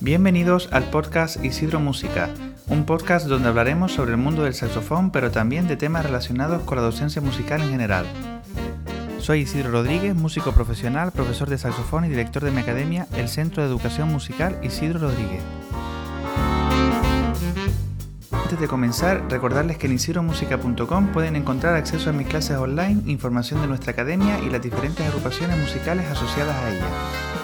Bienvenidos al podcast Isidro Música, un podcast donde hablaremos sobre el mundo del saxofón, pero también de temas relacionados con la docencia musical en general. Soy Isidro Rodríguez, músico profesional, profesor de saxofón y director de mi academia, el Centro de Educación Musical Isidro Rodríguez. Antes de comenzar, recordarles que en isidromusica.com pueden encontrar acceso a mis clases online, información de nuestra academia y las diferentes agrupaciones musicales asociadas a ella.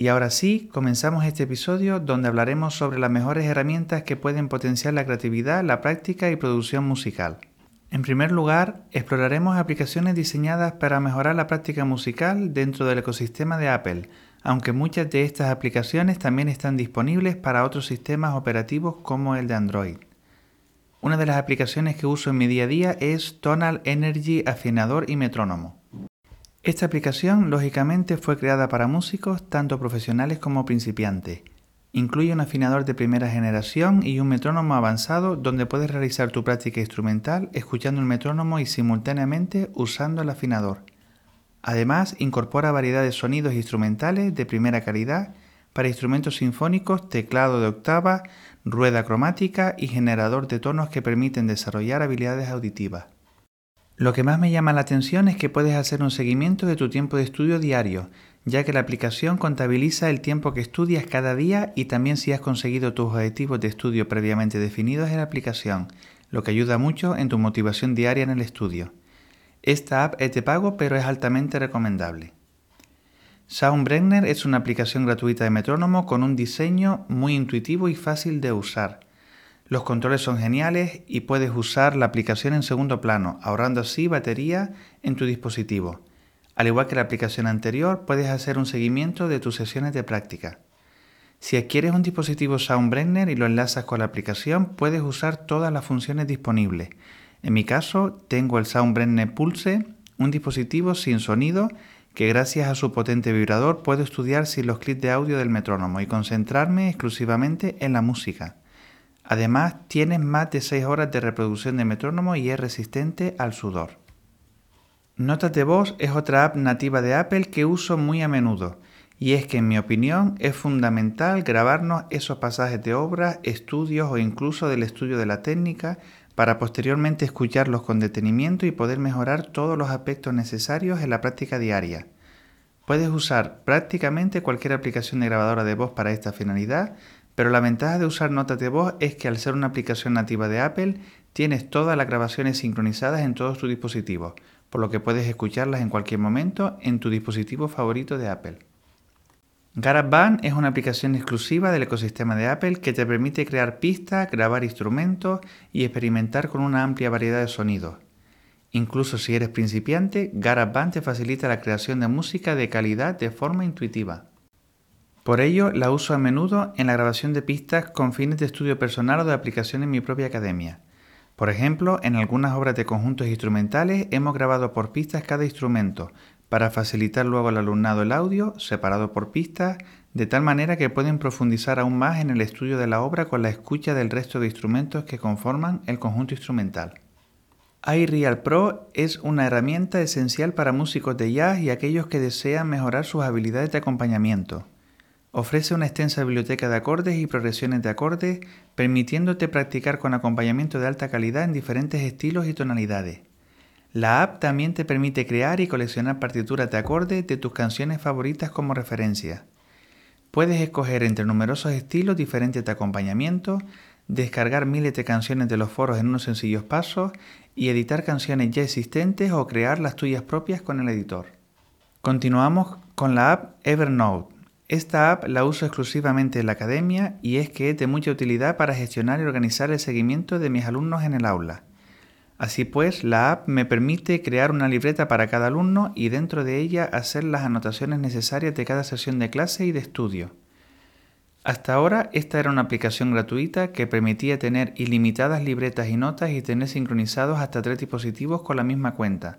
Y ahora sí, comenzamos este episodio donde hablaremos sobre las mejores herramientas que pueden potenciar la creatividad, la práctica y producción musical. En primer lugar, exploraremos aplicaciones diseñadas para mejorar la práctica musical dentro del ecosistema de Apple, aunque muchas de estas aplicaciones también están disponibles para otros sistemas operativos como el de Android. Una de las aplicaciones que uso en mi día a día es Tonal Energy Afinador y Metrónomo. Esta aplicación lógicamente fue creada para músicos tanto profesionales como principiantes Incluye un afinador de primera generación y un metrónomo avanzado donde puedes realizar tu práctica instrumental escuchando el metrónomo y simultáneamente usando el afinador. Además, incorpora variedad de sonidos instrumentales de primera calidad para instrumentos sinfónicos, teclado de octava, rueda cromática y generador de tonos que permiten desarrollar habilidades auditivas. Lo que más me llama la atención es que puedes hacer un seguimiento de tu tiempo de estudio diario, ya que la aplicación contabiliza el tiempo que estudias cada día y también si has conseguido tus objetivos de estudio previamente definidos en la aplicación, lo que ayuda mucho en tu motivación diaria en el estudio. Esta app es de pago pero es altamente recomendable. Soundbrenner es una aplicación gratuita de metrónomo con un diseño muy intuitivo y fácil de usar. Los controles son geniales y puedes usar la aplicación en segundo plano, ahorrando así batería en tu dispositivo. Al igual que la aplicación anterior, puedes hacer un seguimiento de tus sesiones de práctica. Si adquieres un dispositivo Soundbrenner y lo enlazas con la aplicación, puedes usar todas las funciones disponibles. En mi caso, tengo el Soundbrenner Pulse, un dispositivo sin sonido que gracias a su potente vibrador puedo estudiar sin los clics de audio del metrónomo y concentrarme exclusivamente en la música. Además, tienes más de 6 horas de reproducción de metrónomo y es resistente al sudor. Notas de voz es otra app nativa de Apple que uso muy a menudo, y es que en mi opinión es fundamental grabarnos esos pasajes de obras, estudios o incluso del estudio de la técnica para posteriormente escucharlos con detenimiento y poder mejorar todos los aspectos necesarios en la práctica diaria. Puedes usar prácticamente cualquier aplicación de grabadora de voz para esta finalidad, pero la ventaja de usar notas de voz es que al ser una aplicación nativa de Apple, tienes todas las grabaciones sincronizadas en todos tus dispositivos, por lo que puedes escucharlas en cualquier momento en tu dispositivo favorito de Apple. GarageBand es una aplicación exclusiva del ecosistema de Apple que te permite crear pistas, grabar instrumentos y experimentar con una amplia variedad de sonidos. Incluso si eres principiante, GarageBand te facilita la creación de música de calidad de forma intuitiva. Por ello, la uso a menudo en la grabación de pistas con fines de estudio personal o de aplicación en mi propia academia. Por ejemplo, en algunas obras de conjuntos instrumentales hemos grabado por pistas cada instrumento, para facilitar luego al alumnado el audio, separado por pistas, de tal manera que pueden profundizar aún más en el estudio de la obra con la escucha del resto de instrumentos que conforman el conjunto instrumental. iReal Pro es una herramienta esencial para músicos de jazz y aquellos que desean mejorar sus habilidades de acompañamiento. Ofrece una extensa biblioteca de acordes y progresiones de acordes, permitiéndote practicar con acompañamiento de alta calidad en diferentes estilos y tonalidades. La app también te permite crear y coleccionar partituras de acordes de tus canciones favoritas como referencia. Puedes escoger entre numerosos estilos diferentes de acompañamiento, descargar miles de canciones de los foros en unos sencillos pasos y editar canciones ya existentes o crear las tuyas propias con el editor. Continuamos con la app Evernote esta app la uso exclusivamente en la academia y es que es de mucha utilidad para gestionar y organizar el seguimiento de mis alumnos en el aula. Así pues, la app me permite crear una libreta para cada alumno y dentro de ella hacer las anotaciones necesarias de cada sesión de clase y de estudio. Hasta ahora esta era una aplicación gratuita que permitía tener ilimitadas libretas y notas y tener sincronizados hasta tres dispositivos con la misma cuenta,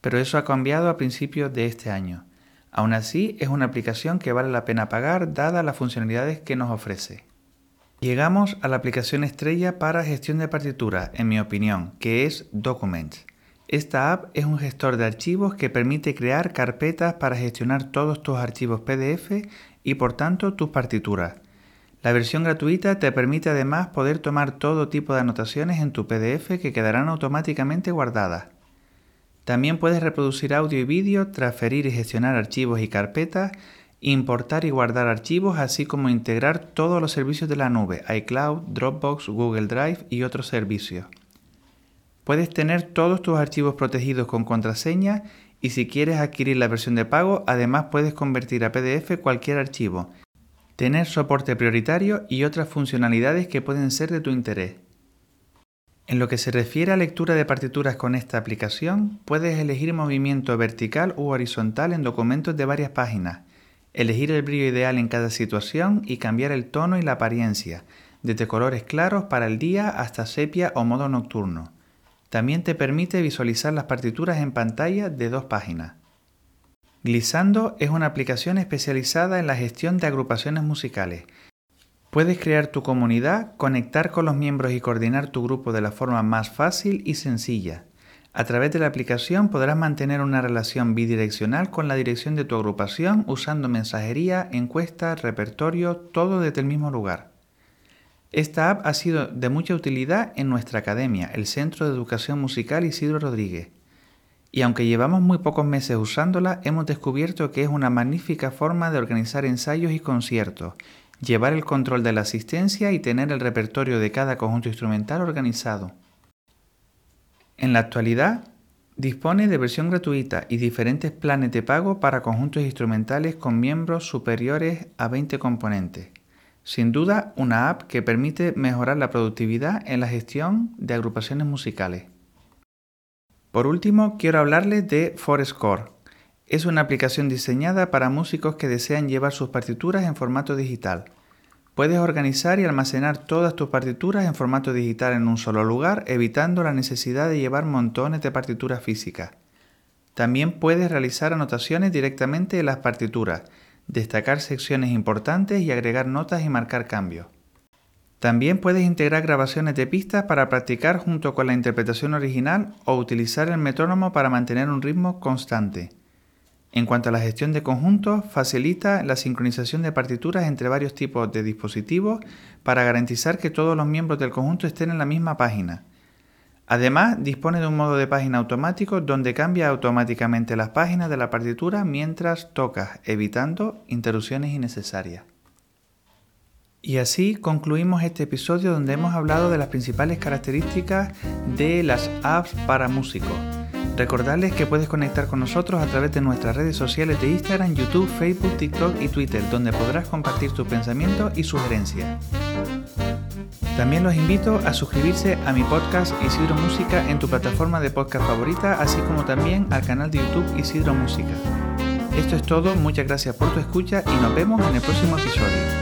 pero eso ha cambiado a principios de este año. Aún así, es una aplicación que vale la pena pagar dadas las funcionalidades que nos ofrece. Llegamos a la aplicación estrella para gestión de partituras, en mi opinión, que es Documents. Esta app es un gestor de archivos que permite crear carpetas para gestionar todos tus archivos PDF y por tanto tus partituras. La versión gratuita te permite además poder tomar todo tipo de anotaciones en tu PDF que quedarán automáticamente guardadas. También puedes reproducir audio y vídeo, transferir y gestionar archivos y carpetas, importar y guardar archivos, así como integrar todos los servicios de la nube, iCloud, Dropbox, Google Drive y otros servicios. Puedes tener todos tus archivos protegidos con contraseña y si quieres adquirir la versión de pago, además puedes convertir a PDF cualquier archivo, tener soporte prioritario y otras funcionalidades que pueden ser de tu interés. En lo que se refiere a lectura de partituras con esta aplicación, puedes elegir movimiento vertical u horizontal en documentos de varias páginas, elegir el brillo ideal en cada situación y cambiar el tono y la apariencia, desde colores claros para el día hasta sepia o modo nocturno. También te permite visualizar las partituras en pantalla de dos páginas. Glissando es una aplicación especializada en la gestión de agrupaciones musicales. Puedes crear tu comunidad, conectar con los miembros y coordinar tu grupo de la forma más fácil y sencilla. A través de la aplicación podrás mantener una relación bidireccional con la dirección de tu agrupación usando mensajería, encuestas, repertorio, todo desde el mismo lugar. Esta app ha sido de mucha utilidad en nuestra academia, el Centro de Educación Musical Isidro Rodríguez y aunque llevamos muy pocos meses usándola, hemos descubierto que es una magnífica forma de organizar ensayos y conciertos, llevar el control de la asistencia y tener el repertorio de cada conjunto instrumental organizado. En la actualidad, dispone de versión gratuita y diferentes planes de pago para conjuntos instrumentales con miembros superiores a 20 componentes. Sin duda, una app que permite mejorar la productividad en la gestión de agrupaciones musicales. Por último, quiero hablarles de Forescore. Es una aplicación diseñada para músicos que desean llevar sus partituras en formato digital. Puedes organizar y almacenar todas tus partituras en formato digital en un solo lugar, evitando la necesidad de llevar montones de partituras físicas. También puedes realizar anotaciones directamente en las partituras, destacar secciones importantes y agregar notas y marcar cambios. También puedes integrar grabaciones de pistas para practicar junto con la interpretación original o utilizar el metrónomo para mantener un ritmo constante. En cuanto a la gestión de conjuntos, facilita la sincronización de partituras entre varios tipos de dispositivos para garantizar que todos los miembros del conjunto estén en la misma página. Además, dispone de un modo de página automático donde cambia automáticamente las páginas de la partitura mientras tocas, evitando interrupciones innecesarias. Y así concluimos este episodio donde hemos hablado de las principales características de las apps para músicos. Recordarles que puedes conectar con nosotros a través de nuestras redes sociales de Instagram, YouTube, Facebook, TikTok y Twitter, donde podrás compartir tus pensamientos y sugerencias. También los invito a suscribirse a mi podcast Isidro Música en tu plataforma de podcast favorita, así como también al canal de YouTube Isidro Música. Esto es todo, muchas gracias por tu escucha y nos vemos en el próximo episodio.